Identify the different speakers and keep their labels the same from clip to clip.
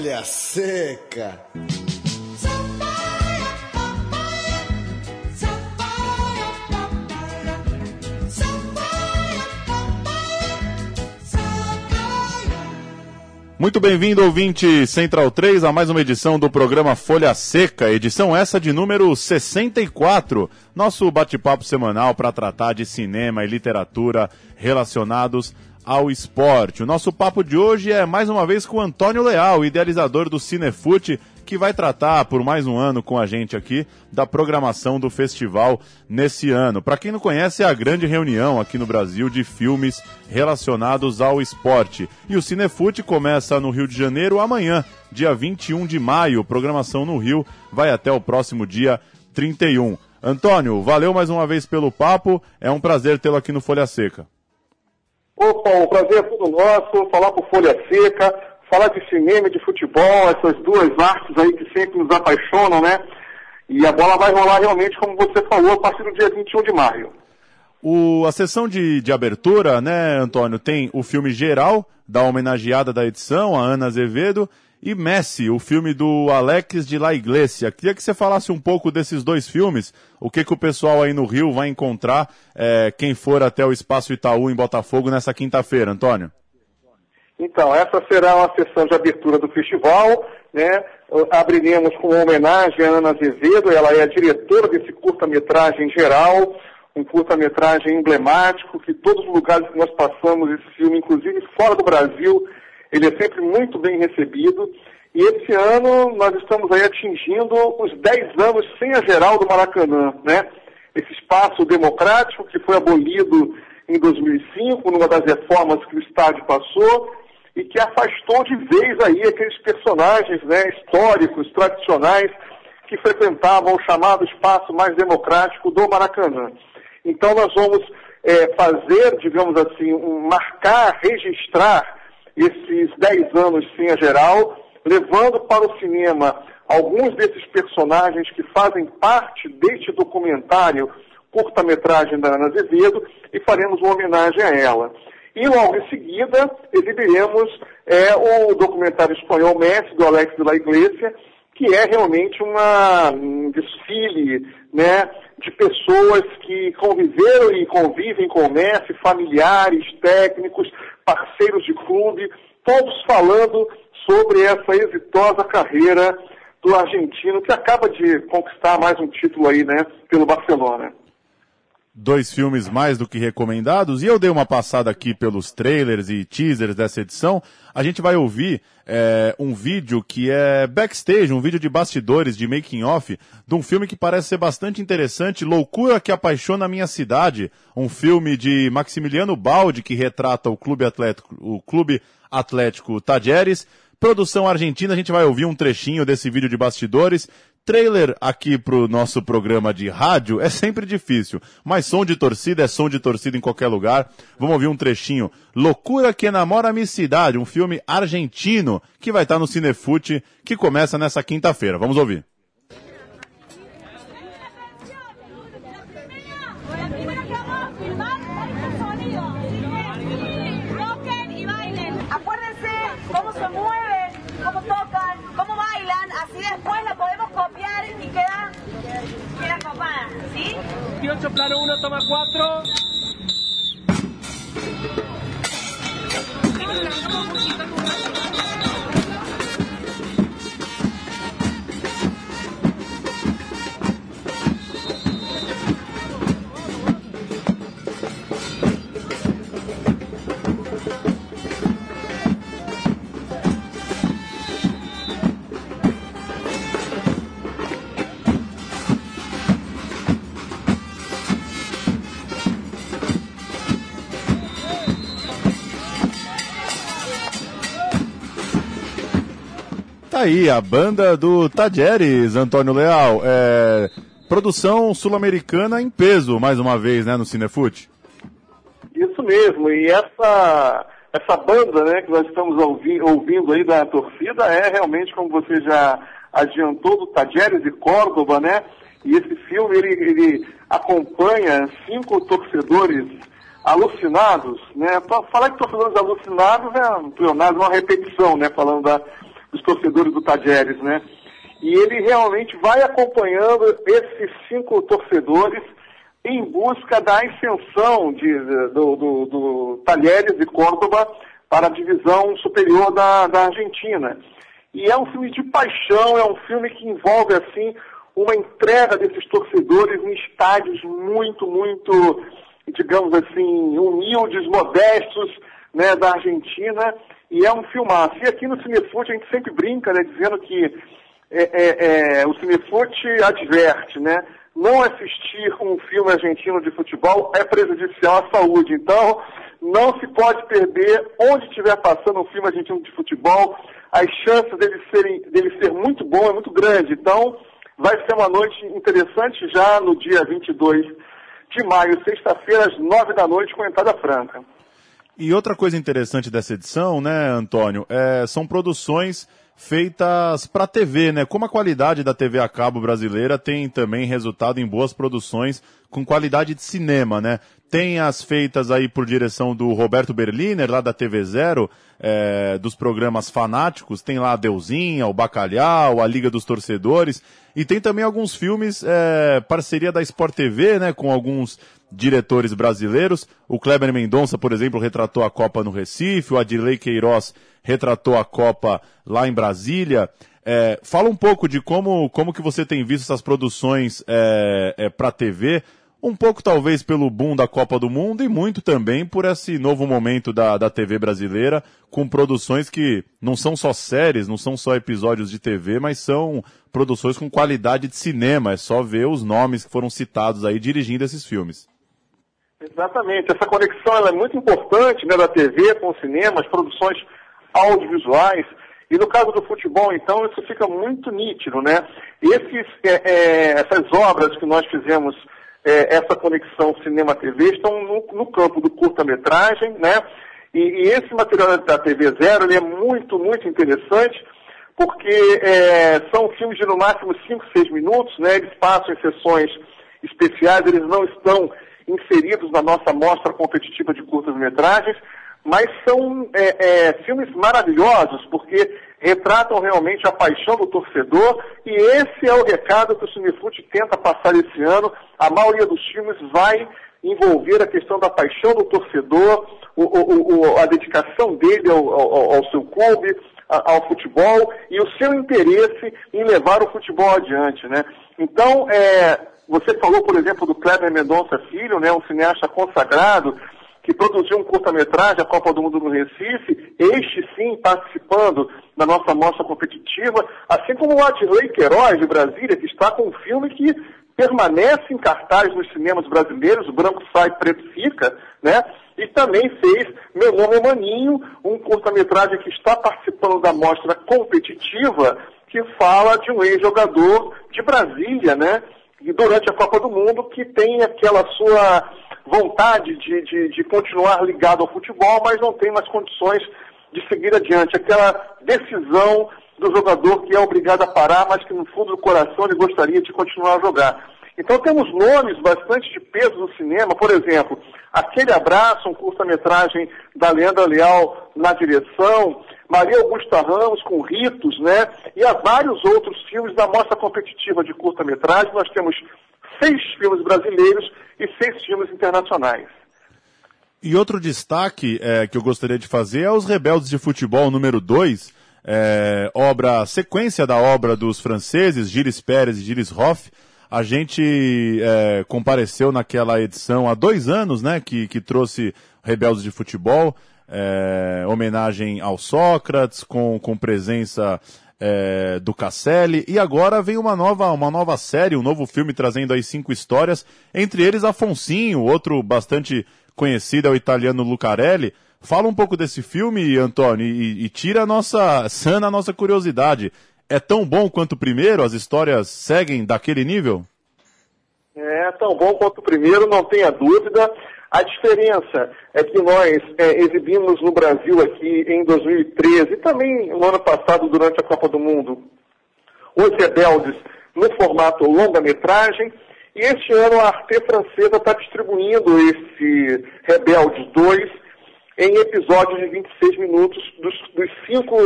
Speaker 1: Folha Seca.
Speaker 2: Muito bem-vindo, ouvinte Central 3, a mais uma edição do programa Folha Seca, edição essa de número 64. Nosso bate-papo semanal para tratar de cinema e literatura relacionados ao esporte. O nosso papo de hoje é mais uma vez com o Antônio Leal, idealizador do Cinefute, que vai tratar por mais um ano com a gente aqui da programação do festival nesse ano. Para quem não conhece, é a grande reunião aqui no Brasil de filmes relacionados ao esporte. E o Cinefute começa no Rio de Janeiro amanhã, dia 21 de maio. Programação no Rio vai até o próximo dia 31. Antônio, valeu mais uma vez pelo papo. É um prazer tê-lo aqui no Folha Seca.
Speaker 3: Opa, o prazer é todo nosso, falar por Folha Seca, falar de cinema de futebol, essas duas artes aí que sempre nos apaixonam, né? E a bola vai rolar realmente, como você falou, a partir do dia 21 de maio.
Speaker 2: O, a sessão de, de abertura, né, Antônio, tem o filme geral da homenageada da edição, a Ana Azevedo, e Messi, o filme do Alex de La Iglesia. Queria que você falasse um pouco desses dois filmes, o que, que o pessoal aí no Rio vai encontrar, é, quem for até o Espaço Itaú em Botafogo nessa quinta-feira, Antônio.
Speaker 3: Então, essa será uma sessão de abertura do festival, né? Abriremos com uma homenagem à Ana Azevedo, ela é a diretora desse curta-metragem geral, um curta-metragem emblemático, que todos os lugares que nós passamos esse filme, inclusive fora do Brasil, ele é sempre muito bem recebido. E esse ano nós estamos aí atingindo os 10 anos sem a geral do Maracanã, né? Esse espaço democrático que foi abolido em 2005, numa das reformas que o estádio passou, e que afastou de vez aí aqueles personagens né, históricos, tradicionais, que frequentavam o chamado espaço mais democrático do Maracanã. Então nós vamos é, fazer, digamos assim, um, marcar, registrar esses 10 anos sem a geral, levando para o cinema alguns desses personagens que fazem parte deste documentário curta-metragem da Ana Azevedo e faremos uma homenagem a ela. E logo em seguida exibiremos é, o documentário espanhol Messi, do Alex de la Iglesia, que é realmente uma, um desfile né, de pessoas que conviveram e convivem com o Messi, familiares, técnicos, parceiros de clube, todos falando sobre essa exitosa carreira do argentino que acaba de conquistar mais um título aí, né, pelo Barcelona
Speaker 2: dois filmes mais do que recomendados, e eu dei uma passada aqui pelos trailers e teasers dessa edição. A gente vai ouvir é, um vídeo que é backstage, um vídeo de bastidores, de making off, de um filme que parece ser bastante interessante, Loucura que Apaixona a Minha Cidade, um filme de Maximiliano Baldi que retrata o Clube Atlético, o Clube Atlético Tajeres. Produção argentina, a gente vai ouvir um trechinho desse vídeo de bastidores. Trailer aqui pro nosso programa de rádio é sempre difícil, mas som de torcida é som de torcida em qualquer lugar. Vamos ouvir um trechinho. Loucura que enamora a minha cidade, um filme argentino que vai estar no Cinefute, que começa nessa quinta-feira. Vamos ouvir.
Speaker 4: Plano 1, toma 4.
Speaker 2: Tá aí, a banda do Tajeres, Antônio Leal. É, produção sul-americana em peso, mais uma vez, né, no Cinefute?
Speaker 3: Isso mesmo, e essa, essa banda né, que nós estamos ouvi, ouvindo aí da torcida é realmente, como você já adiantou, do Tajeres e Córdoba, né? E esse filme, ele, ele acompanha cinco torcedores alucinados, né? Falar de torcedores alucinados é pleonasmo, uma repetição, né? Falando da, dos torcedores do Tajeres, né? E ele realmente vai acompanhando esses cinco torcedores em busca da ascensão de, do, do, do Talheres e Córdoba para a divisão superior da, da Argentina. E é um filme de paixão, é um filme que envolve, assim, uma entrega desses torcedores em estádios muito, muito, digamos assim, humildes, modestos, né, da Argentina, e é um filmaço. E aqui no Cinefute a gente sempre brinca, né, dizendo que é, é, é, o Cinefute adverte, né, não assistir um filme argentino de futebol é prejudicial à saúde. Então, não se pode perder onde estiver passando um filme argentino de futebol, as chances dele, serem, dele ser muito bom é muito grande. Então, vai ser uma noite interessante já no dia 22 de maio, sexta-feira, às nove da noite, com entrada franca.
Speaker 2: E outra coisa interessante dessa edição, né, Antônio, é, são produções feitas para TV, né? Como a qualidade da TV a cabo brasileira tem também resultado em boas produções com qualidade de cinema, né? Tem as feitas aí por direção do Roberto Berliner, lá da TV Zero, é, dos programas fanáticos, tem lá a Deusinha, o Bacalhau, a Liga dos Torcedores, e tem também alguns filmes, é, parceria da Sport TV, né, com alguns diretores brasileiros. O Kleber Mendonça, por exemplo, retratou a Copa no Recife, o Adilei Queiroz retratou a Copa lá em Brasília. É, fala um pouco de como, como que você tem visto essas produções é, é, para TV, um pouco talvez pelo boom da Copa do Mundo e muito também por esse novo momento da, da TV brasileira, com produções que não são só séries, não são só episódios de TV, mas são produções com qualidade de cinema. É só ver os nomes que foram citados aí dirigindo esses filmes.
Speaker 3: Exatamente, essa conexão é muito importante né, da TV com o cinema, as produções audiovisuais. E no caso do futebol, então, isso fica muito nítido, né? Esses, é, é, essas obras que nós fizemos, é, essa conexão cinema-TV, estão no, no, campo do curta-metragem, né? E, e, esse material da TV Zero, ele é muito, muito interessante, porque é, são filmes de no máximo 5, 6 minutos, né? Eles passam em sessões especiais, eles não estão inseridos na nossa mostra competitiva de curtas-metragens, mas são é, é, filmes maravilhosos, porque retratam realmente a paixão do torcedor, e esse é o recado que o Cinefute tenta passar esse ano. A maioria dos filmes vai envolver a questão da paixão do torcedor, o, o, o, a dedicação dele ao, ao, ao seu clube, ao futebol e o seu interesse em levar o futebol adiante, né? Então, é, você falou, por exemplo, do Kleber Mendonça Filho, né, um cineasta consagrado, que produziu um curta-metragem, a Copa do Mundo no Recife, este sim participando da nossa mostra competitiva, assim como o Adley Queiroz, de Brasília, que está com um filme que permanece em cartaz nos cinemas brasileiros, o branco sai, preto fica, né? E também fez Meu Nome é Maninho, um curta-metragem que está participando da mostra competitiva, que fala de um ex-jogador de Brasília, né? E durante a Copa do Mundo, que tem aquela sua vontade de, de, de continuar ligado ao futebol, mas não tem mais condições de seguir adiante. Aquela decisão do jogador que é obrigado a parar, mas que no fundo do coração ele gostaria de continuar a jogar. Então temos nomes bastante de peso no cinema, por exemplo, Aquele Abraço, um curta-metragem da Leandra Leal na direção, Maria Augusta Ramos com Ritos, né? E há vários outros filmes da mostra competitiva de curta-metragem. Nós temos seis filmes brasileiros e seis filmes internacionais.
Speaker 2: E outro destaque é, que eu gostaria de fazer é Os Rebeldes de Futebol número 2, é, obra, sequência da obra dos franceses Gilles Pérez e Gilles Hoff. A gente é, compareceu naquela edição há dois anos, né, que, que trouxe Rebeldes de Futebol, é, homenagem ao Sócrates, com, com presença é, do Casselli, e agora vem uma nova, uma nova série, um novo filme trazendo aí cinco histórias, entre eles Afonsinho, outro bastante conhecido é o italiano Lucarelli. Fala um pouco desse filme, Antônio, e, e tira a nossa, sana a nossa curiosidade. É tão bom quanto o primeiro? As histórias seguem daquele nível?
Speaker 3: É tão bom quanto o primeiro, não tenha dúvida. A diferença é que nós é, exibimos no Brasil aqui em 2013 e também no ano passado durante a Copa do Mundo Os Rebeldes no formato longa-metragem e este ano a Arte Francesa está distribuindo esse Rebeldes 2 em episódios de 26 minutos dos, dos cinco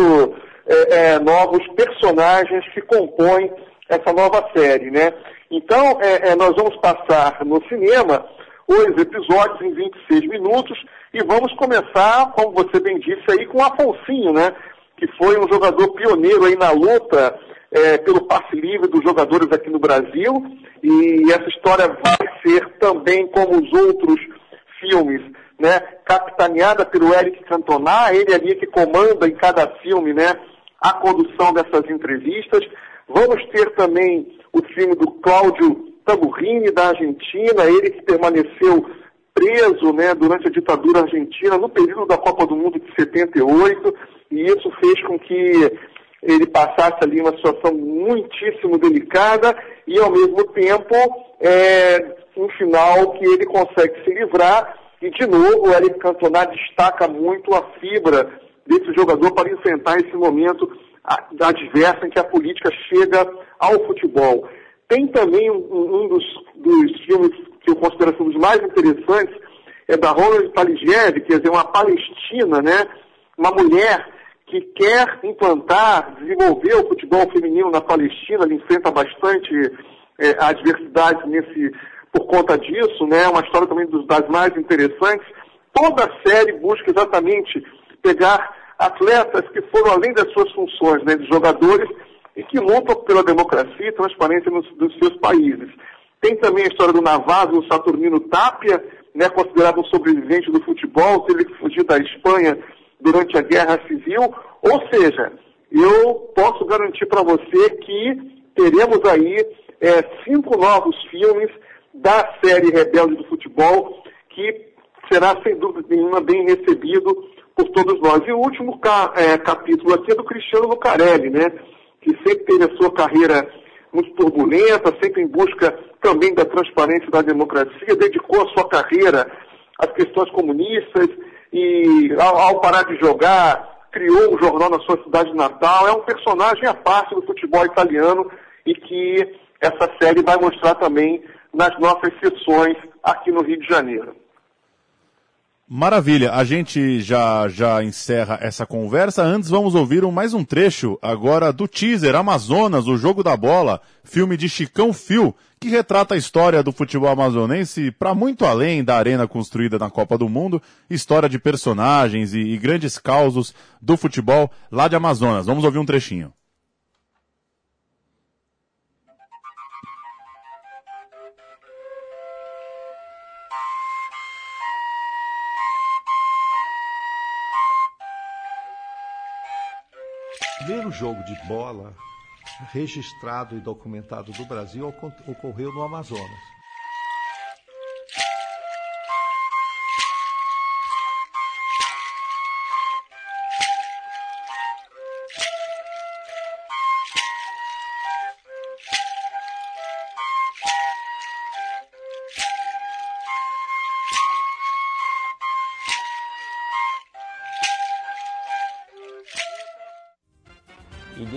Speaker 3: é, é, novos personagens que compõem essa nova série, né? Então, é, é, nós vamos passar no cinema os episódios em 26 minutos e vamos começar, como você bem disse aí, com Afonsinho, né? Que foi um jogador pioneiro aí na luta é, pelo passe livre dos jogadores aqui no Brasil e essa história vai ser também como os outros filmes, né? Capitaneada pelo Eric Cantona, ele ali que comanda em cada filme, né? A condução dessas entrevistas. Vamos ter também o filme do Cláudio Tamburrini, da Argentina, ele que permaneceu preso né, durante a ditadura argentina, no período da Copa do Mundo de 78, e isso fez com que ele passasse ali uma situação muitíssimo delicada e, ao mesmo tempo, é, um final que ele consegue se livrar. E, de novo, o Eric Cantona destaca muito a fibra desse jogador para enfrentar esse momento adverso em que a política chega ao futebol. Tem também um, um dos, dos, filmes que eu considero um dos mais interessantes, é da Ronald Paligiev, quer dizer, uma palestina, né? Uma mulher que quer implantar, desenvolver o futebol feminino na Palestina, ele enfrenta bastante é, adversidades nesse, por conta disso, né? Uma história também dos, das mais interessantes. Toda a série busca exatamente pegar atletas que foram além das suas funções, né, de jogadores, e que lutam pela democracia e transparência nos, nos seus países. Tem também a história do Navazzo, o Saturnino Tapia, né, considerado um sobrevivente do futebol, teve que fugir da Espanha durante a Guerra Civil. Ou seja, eu posso garantir para você que teremos aí é, cinco novos filmes da série Rebelde do Futebol, que será sem dúvida nenhuma bem recebido por todos nós. E o último ca, é, capítulo aqui é do Cristiano Lucarelli, né? Que sempre teve a sua carreira muito turbulenta, sempre em busca também da transparência e da democracia, dedicou a sua carreira às questões comunistas e, ao, ao parar de jogar, criou o jornal na sua cidade natal. É um personagem à parte do futebol italiano e que essa série vai mostrar também nas nossas sessões aqui no Rio de Janeiro.
Speaker 2: Maravilha, a gente já, já encerra essa conversa. Antes vamos ouvir um, mais um trecho agora do teaser Amazonas, o jogo da bola, filme de Chicão Fio, que retrata a história do futebol amazonense para muito além da arena construída na Copa do Mundo, história de personagens e, e grandes causos do futebol lá de Amazonas. Vamos ouvir um trechinho.
Speaker 5: Jogo de bola registrado e documentado do Brasil ocorreu no Amazonas.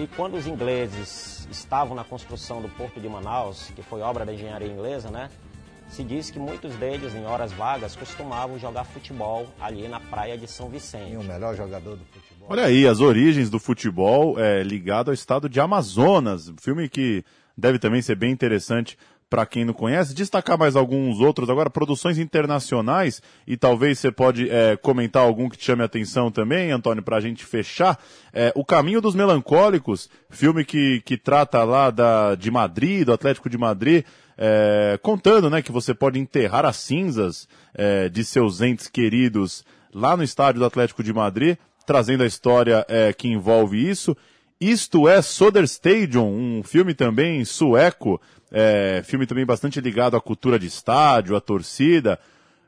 Speaker 6: Quando os ingleses estavam na construção do Porto de Manaus, que foi obra da engenharia inglesa, né? Se diz que muitos deles, em horas vagas, costumavam jogar futebol ali na praia de São Vicente.
Speaker 5: E o melhor jogador do futebol.
Speaker 2: Olha aí, as origens do futebol é, ligado ao estado de Amazonas. Filme que deve também ser bem interessante para quem não conhece, destacar mais alguns outros agora, produções internacionais, e talvez você pode é, comentar algum que te chame a atenção também, Antônio, para a gente fechar. É, o Caminho dos Melancólicos, filme que, que trata lá da, de Madrid, do Atlético de Madrid, é, contando né, que você pode enterrar as cinzas é, de seus entes queridos lá no estádio do Atlético de Madrid, trazendo a história é, que envolve isso. Isto é Soderstadion, um filme também sueco, é, filme também bastante ligado à cultura de estádio, à torcida.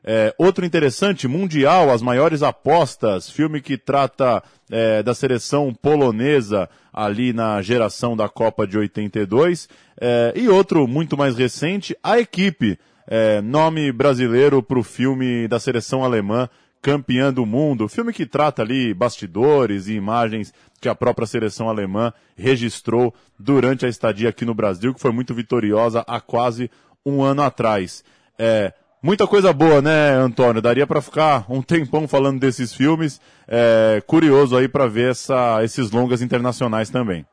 Speaker 2: É, outro interessante, Mundial, as maiores apostas, filme que trata é, da seleção polonesa ali na geração da Copa de 82. É, e outro muito mais recente, A Equipe, é, nome brasileiro para o filme da seleção alemã campeã do mundo, filme que trata ali bastidores e imagens que a própria seleção alemã registrou durante a estadia aqui no Brasil, que foi muito vitoriosa há quase um ano atrás. É, Muita coisa boa, né, Antônio? Daria para ficar um tempão falando desses filmes. É, curioso aí para ver essa, esses longas internacionais também.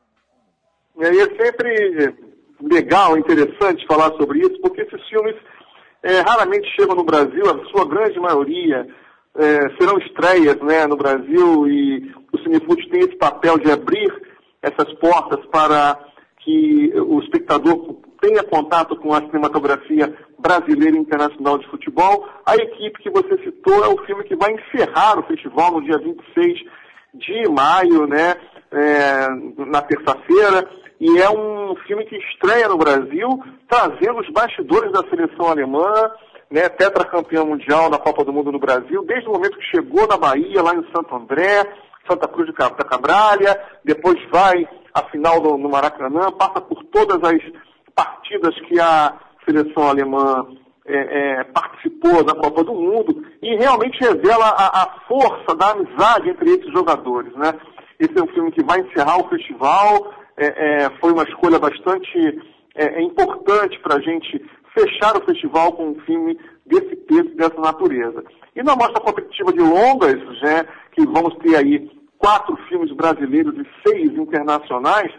Speaker 3: E é sempre legal, interessante falar sobre isso, porque esses filmes é, raramente chegam no Brasil, a sua grande maioria é, serão estreias né, no Brasil e o Cinefood tem esse papel de abrir essas portas para que o espectador tenha contato com a cinematografia brasileira e internacional de futebol. A equipe que você citou é o filme que vai encerrar o festival no dia 26 de maio, né, é, na terça-feira, e é um filme que estreia no Brasil, trazendo os bastidores da seleção alemã, né, tetracampeão mundial na Copa do Mundo no Brasil, desde o momento que chegou na Bahia, lá em Santo André, Santa Cruz da Cabralha, depois vai à final do, no Maracanã, passa por todas as partidas que a seleção alemã é, é, participou da Copa do Mundo e realmente revela a, a, força da amizade entre esses jogadores. Né? Esse é um filme que vai encerrar o festival, é, é foi uma escolha bastante é, é importante para a gente fechar o festival com um filme desse peso, dessa natureza. E na mostra competitiva de longas, né, que vamos ter aí quatro filmes brasileiros e seis internacionais,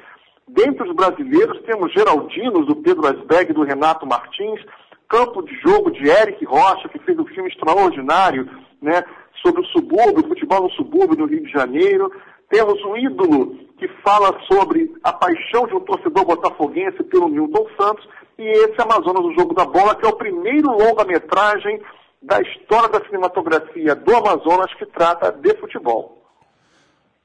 Speaker 3: Dentre os brasileiros temos Geraldinos, do Pedro Asberg do Renato Martins, Campo de Jogo de Eric Rocha, que fez um filme extraordinário né, sobre o subúrbio, o futebol no subúrbio no Rio de Janeiro. Temos o Ídolo, que fala sobre a paixão de um torcedor botafoguense pelo Milton Santos. E esse Amazonas, o Jogo da Bola, que é o primeiro longa-metragem da história da cinematografia do Amazonas que trata de futebol.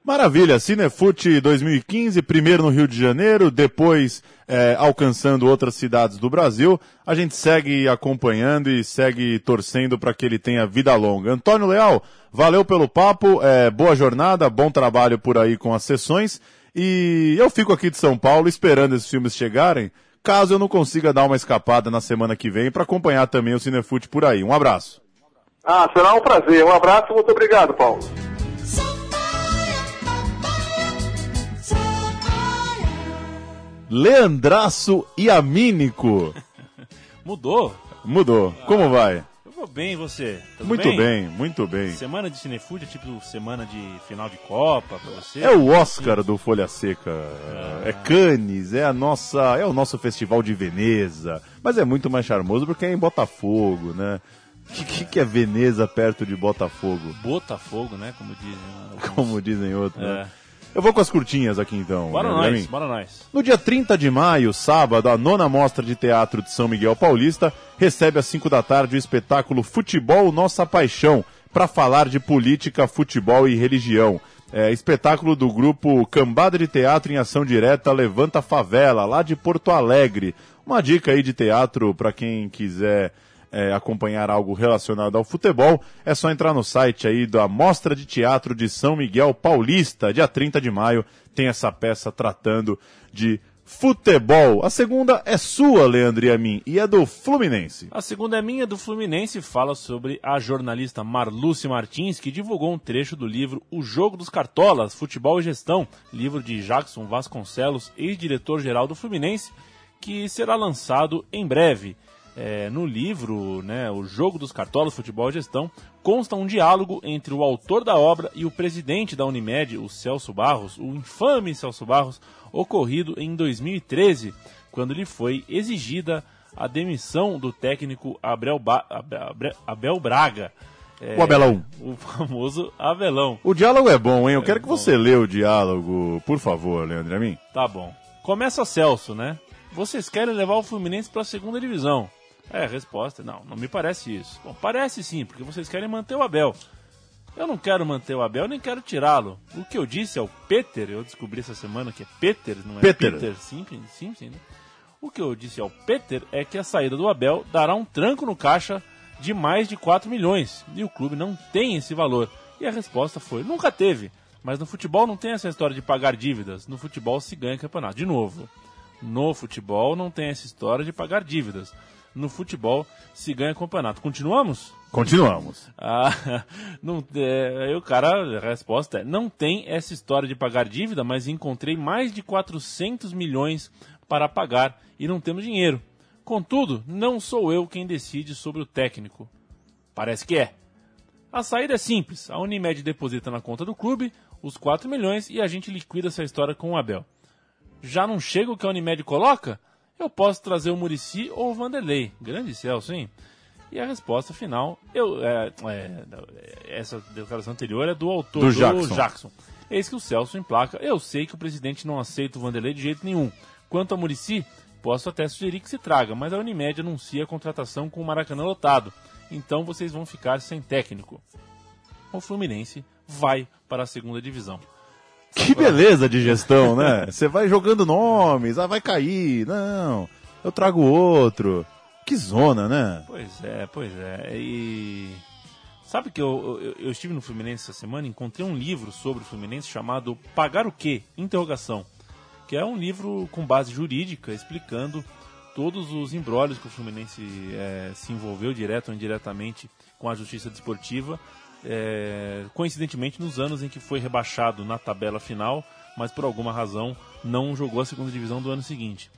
Speaker 2: Maravilha, Cinefute 2015, primeiro no Rio de Janeiro, depois é, alcançando outras cidades do Brasil. A gente segue acompanhando e segue torcendo para que ele tenha vida longa. Antônio Leal, valeu pelo papo, é, boa jornada, bom trabalho por aí com as sessões. E eu fico aqui de São Paulo esperando esses filmes chegarem, caso eu não consiga dar uma escapada na semana que vem para acompanhar também o Cinefute por aí. Um abraço.
Speaker 3: Ah, será um prazer. Um abraço e muito obrigado, Paulo.
Speaker 2: Leandraço e Amínico.
Speaker 7: Mudou?
Speaker 2: Mudou. Como vai?
Speaker 7: Bem, você?
Speaker 2: Tudo muito bem? bem? muito bem.
Speaker 7: Semana de Cinefood é tipo semana de final de Copa pra você?
Speaker 2: É o Oscar do Folha Seca. É Cannes, é a nossa, é o nosso festival de Veneza. Mas é muito mais charmoso porque é em Botafogo, né? O que, que, é Veneza perto de Botafogo?
Speaker 7: Botafogo, né? Como dizem.
Speaker 2: Alguns... Como dizem outros. Né? É. Né? Eu vou com as curtinhas aqui então.
Speaker 7: Bora né, nós, bora nós.
Speaker 2: No dia 30 de maio, sábado, a nona mostra de teatro de São Miguel Paulista recebe às 5 da tarde o espetáculo Futebol Nossa Paixão, para falar de política, futebol e religião. É, espetáculo do grupo Cambada de Teatro em Ação Direta Levanta Favela, lá de Porto Alegre. Uma dica aí de teatro para quem quiser é, acompanhar algo relacionado ao futebol, é só entrar no site aí da Mostra de Teatro de São Miguel Paulista, dia 30 de maio, tem essa peça tratando de futebol. A segunda é sua, Leandro e a mim, e é do Fluminense.
Speaker 7: A segunda é minha, do Fluminense, fala sobre a jornalista Marluce Martins, que divulgou um trecho do livro O Jogo dos Cartolas, Futebol e Gestão, livro de Jackson Vasconcelos, ex-diretor-geral do Fluminense, que será lançado em breve. É, no livro, né, O Jogo dos Cartolas, Futebol e Gestão, consta um diálogo entre o autor da obra e o presidente da Unimed, o Celso Barros, o infame Celso Barros, ocorrido em 2013, quando lhe foi exigida a demissão do técnico Abel, ba Abel, Abel Braga.
Speaker 2: É, o Abelão.
Speaker 7: O famoso Abelão.
Speaker 2: O diálogo é bom, hein? Eu é quero bom. que você lê o diálogo, por favor, Leandro, a mim.
Speaker 7: Tá bom. Começa Celso, né? Vocês querem levar o Fluminense para a segunda divisão. É, resposta, não, não me parece isso. Bom, parece sim, porque vocês querem manter o Abel. Eu não quero manter o Abel, nem quero tirá-lo. O que eu disse ao Peter, eu descobri essa semana que é Peter, não é
Speaker 2: Peter,
Speaker 7: Peter Simpson, Simpson né? O que eu disse ao Peter é que a saída do Abel dará um tranco no caixa de mais de 4 milhões. E o clube não tem esse valor. E a resposta foi: nunca teve. Mas no futebol não tem essa história de pagar dívidas. No futebol se ganha campeonato. De novo, no futebol não tem essa história de pagar dívidas no futebol se ganha campeonato. Continuamos?
Speaker 2: Continuamos.
Speaker 7: Ah, não, é, aí o cara, a resposta é: não tem essa história de pagar dívida, mas encontrei mais de 400 milhões para pagar e não temos dinheiro. Contudo, não sou eu quem decide sobre o técnico. Parece que é. A saída é simples. A Unimed deposita na conta do clube os 4 milhões e a gente liquida essa história com o Abel. Já não chega o que a Unimed coloca? Eu posso trazer o Murici ou o Vanderlei. Grande Celso, hein? E a resposta final, eu, é, é, essa declaração anterior é do autor
Speaker 2: Do
Speaker 7: do
Speaker 2: Jackson.
Speaker 7: Jackson. Eis que o Celso emplaca. Eu sei que o presidente não aceita o Vanderlei de jeito nenhum. Quanto ao Murici, posso até sugerir que se traga, mas a Unimed anuncia a contratação com o Maracanã lotado. Então vocês vão ficar sem técnico. O Fluminense vai para a segunda divisão.
Speaker 2: Que beleza de gestão, né? Você vai jogando nomes, ah, vai cair, não, eu trago outro. Que zona, né?
Speaker 7: Pois é, pois é. E sabe que eu, eu, eu estive no Fluminense essa semana e encontrei um livro sobre o Fluminense chamado Pagar o quê? Interrogação. Que é um livro com base jurídica explicando todos os embrólios que o Fluminense eh, se envolveu direto ou indiretamente com a justiça desportiva. Eh, coincidentemente nos anos em que foi rebaixado na tabela final, mas por alguma razão não jogou a segunda divisão do ano seguinte.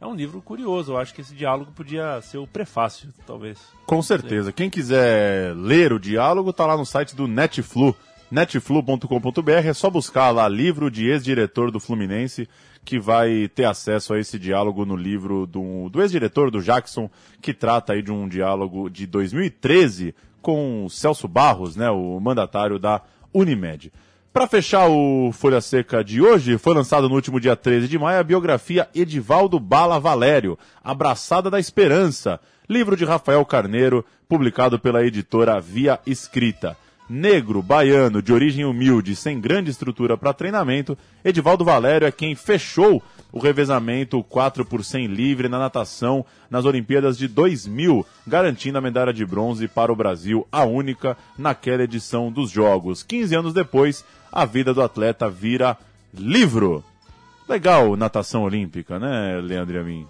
Speaker 7: É um livro curioso, eu acho que esse diálogo podia ser o prefácio, talvez.
Speaker 2: Com certeza. Quem quiser ler o diálogo, tá lá no site do Netflu, netflu.com.br. É só buscar lá livro de ex-diretor do Fluminense, que vai ter acesso a esse diálogo no livro do, do ex-diretor do Jackson, que trata aí de um diálogo de 2013 com Celso Barros, né, o mandatário da Unimed. Para fechar o Folha Seca de hoje, foi lançado no último dia 13 de maio a biografia Edivaldo Bala Valério, Abraçada da Esperança, livro de Rafael Carneiro, publicado pela editora Via Escrita. Negro, baiano, de origem humilde, sem grande estrutura para treinamento, Edivaldo Valério é quem fechou o revezamento 4 por 100 livre na natação nas Olimpíadas de 2000, garantindo a medalha de bronze para o Brasil, a única naquela edição dos Jogos. 15 anos depois, a vida do atleta vira livro. Legal natação olímpica, né, Leandro e a mim?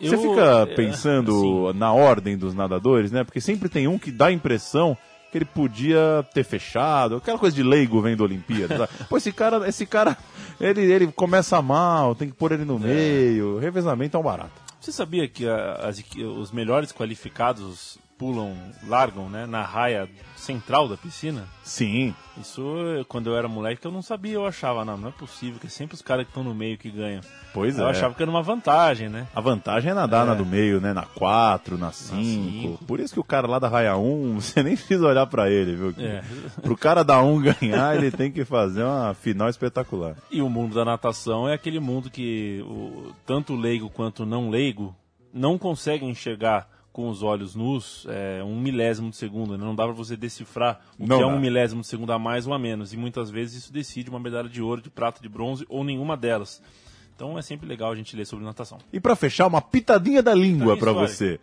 Speaker 2: Você fica
Speaker 7: é,
Speaker 2: pensando
Speaker 7: assim,
Speaker 2: na ordem dos nadadores, né? Porque sempre tem um que dá a impressão que ele podia ter fechado, aquela coisa de leigo vendo Olimpíada. sabe? Pô, esse cara, esse cara, ele, ele começa mal, tem que pôr ele no meio. Revezamento é um barato.
Speaker 7: Você sabia que a- as os melhores qualificados pulam, largam, né, na raia central da piscina?
Speaker 2: Sim,
Speaker 7: Isso, quando eu era moleque, eu não sabia, eu achava, não, não é possível, que é sempre os caras que estão no meio que ganham.
Speaker 2: pois
Speaker 7: eu
Speaker 2: é.
Speaker 7: achava que era uma vantagem, né?
Speaker 2: A vantagem é nadar
Speaker 7: É.
Speaker 2: na do meio, né? Na 4, na 5.
Speaker 7: cinco.
Speaker 2: Por isso que o cara lá da raia 1, você nem precisa olhar pra ele, viu?
Speaker 7: É.
Speaker 2: Pro cara da 1 ganhar, ele tem que fazer uma final espetacular.
Speaker 7: E o mundo da natação é aquele mundo que o, tanto leigo quanto não leigo não conseguem enxergar com os olhos nus é, um milésimo de segundo. né? Não dá pra você decifrar o
Speaker 2: Não
Speaker 7: que é
Speaker 2: dá.
Speaker 7: um milésimo de segundo a mais ou a menos. E muitas vezes isso decide uma medalha de ouro, de prata, de bronze ou nenhuma delas. Então é sempre legal a gente ler sobre natação.
Speaker 2: E pra fechar, uma pitadinha da língua
Speaker 7: Pitadinha
Speaker 2: pra
Speaker 7: histórica.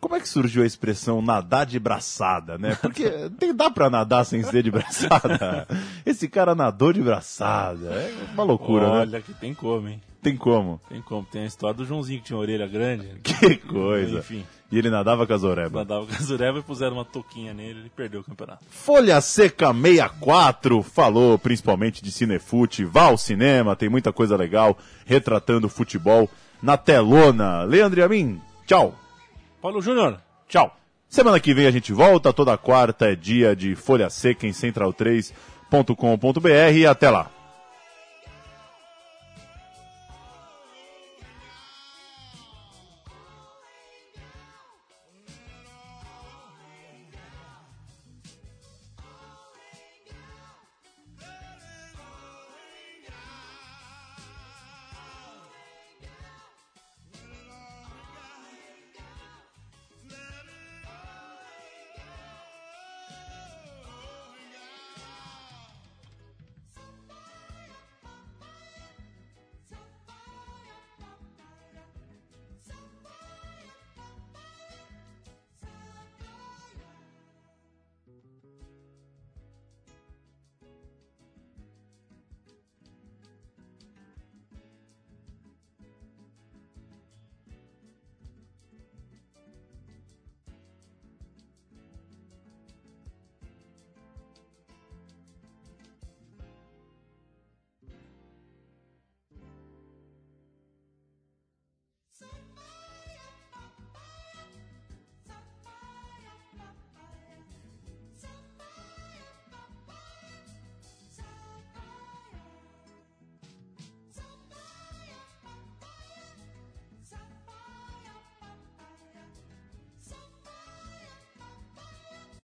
Speaker 2: Como é que surgiu a expressão nadar de braçada, né? Porque tem, dá pra nadar sem ser de braçada. Esse cara nadou de braçada. É uma loucura, né?
Speaker 7: Olha que tem como, hein?
Speaker 2: Tem como.
Speaker 7: Tem como. Tem a história do Joãozinho que tinha orelha grande.
Speaker 2: Que coisa.
Speaker 7: Enfim,
Speaker 2: E ele nadava com a Zoreba.
Speaker 7: mandava o Casureva e puseram uma touquinha nele ele perdeu o campeonato.
Speaker 2: Folha Seca 64 falou principalmente de cinefute. Vá ao cinema, tem muita coisa legal retratando futebol na telona. Leandro e a mim, tchau.
Speaker 7: Paulo Júnior, tchau.
Speaker 2: Semana que vem a gente volta, toda quarta é dia de Folha Seca em central3.com.br e até lá.